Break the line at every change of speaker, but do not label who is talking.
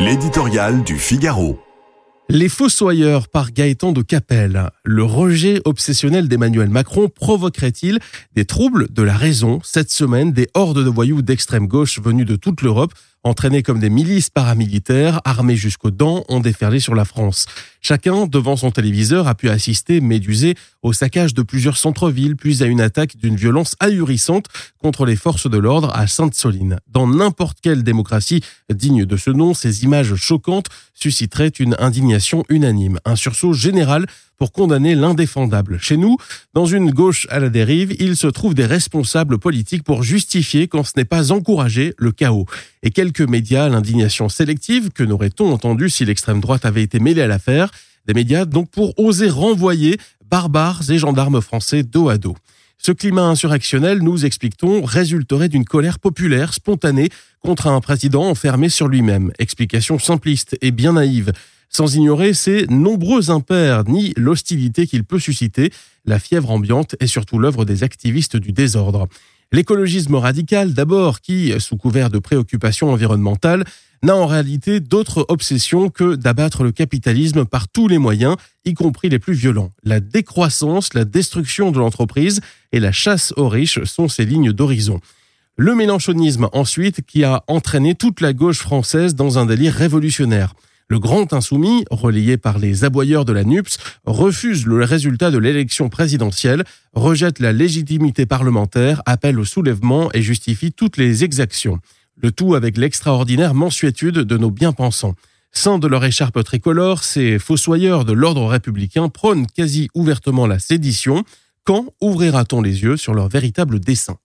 L'éditorial du Figaro.
Les Fossoyeurs par Gaëtan de Capelle. Le rejet obsessionnel d'Emmanuel Macron provoquerait-il des troubles de la raison? Cette semaine, des hordes de voyous d'extrême gauche venus de toute l'Europe entraînés comme des milices paramilitaires, armés jusqu'aux dents, ont déferlé sur la France. Chacun, devant son téléviseur, a pu assister, médusé, au saccage de plusieurs centres-villes, puis à une attaque d'une violence ahurissante contre les forces de l'ordre à Sainte-Soline. Dans n'importe quelle démocratie digne de ce nom, ces images choquantes susciteraient une indignation unanime, un sursaut général pour condamner l'indéfendable. Chez nous, dans une gauche à la dérive, il se trouve des responsables politiques pour justifier, quand ce n'est pas encourager, le chaos. Et quelques médias, l'indignation sélective, que n'aurait-on entendu si l'extrême droite avait été mêlée à l'affaire? Des médias donc pour oser renvoyer barbares et gendarmes français dos à dos. Ce climat insurrectionnel, nous expliquons, résulterait d'une colère populaire spontanée contre un président enfermé sur lui-même. Explication simpliste et bien naïve sans ignorer ses nombreux impairs ni l'hostilité qu'il peut susciter. La fièvre ambiante est surtout l'œuvre des activistes du désordre. L'écologisme radical, d'abord, qui, sous couvert de préoccupations environnementales, n'a en réalité d'autre obsession que d'abattre le capitalisme par tous les moyens, y compris les plus violents. La décroissance, la destruction de l'entreprise et la chasse aux riches sont ses lignes d'horizon. Le mélanchonisme ensuite, qui a entraîné toute la gauche française dans un délire révolutionnaire. Le grand insoumis, relayé par les aboyeurs de la NUPS, refuse le résultat de l'élection présidentielle, rejette la légitimité parlementaire, appelle au soulèvement et justifie toutes les exactions. Le tout avec l'extraordinaire mensuétude de nos bien-pensants. Sans de leur écharpe tricolore, ces fossoyeurs de l'ordre républicain prônent quasi ouvertement la sédition. Quand ouvrira-t-on les yeux sur leur véritable dessein?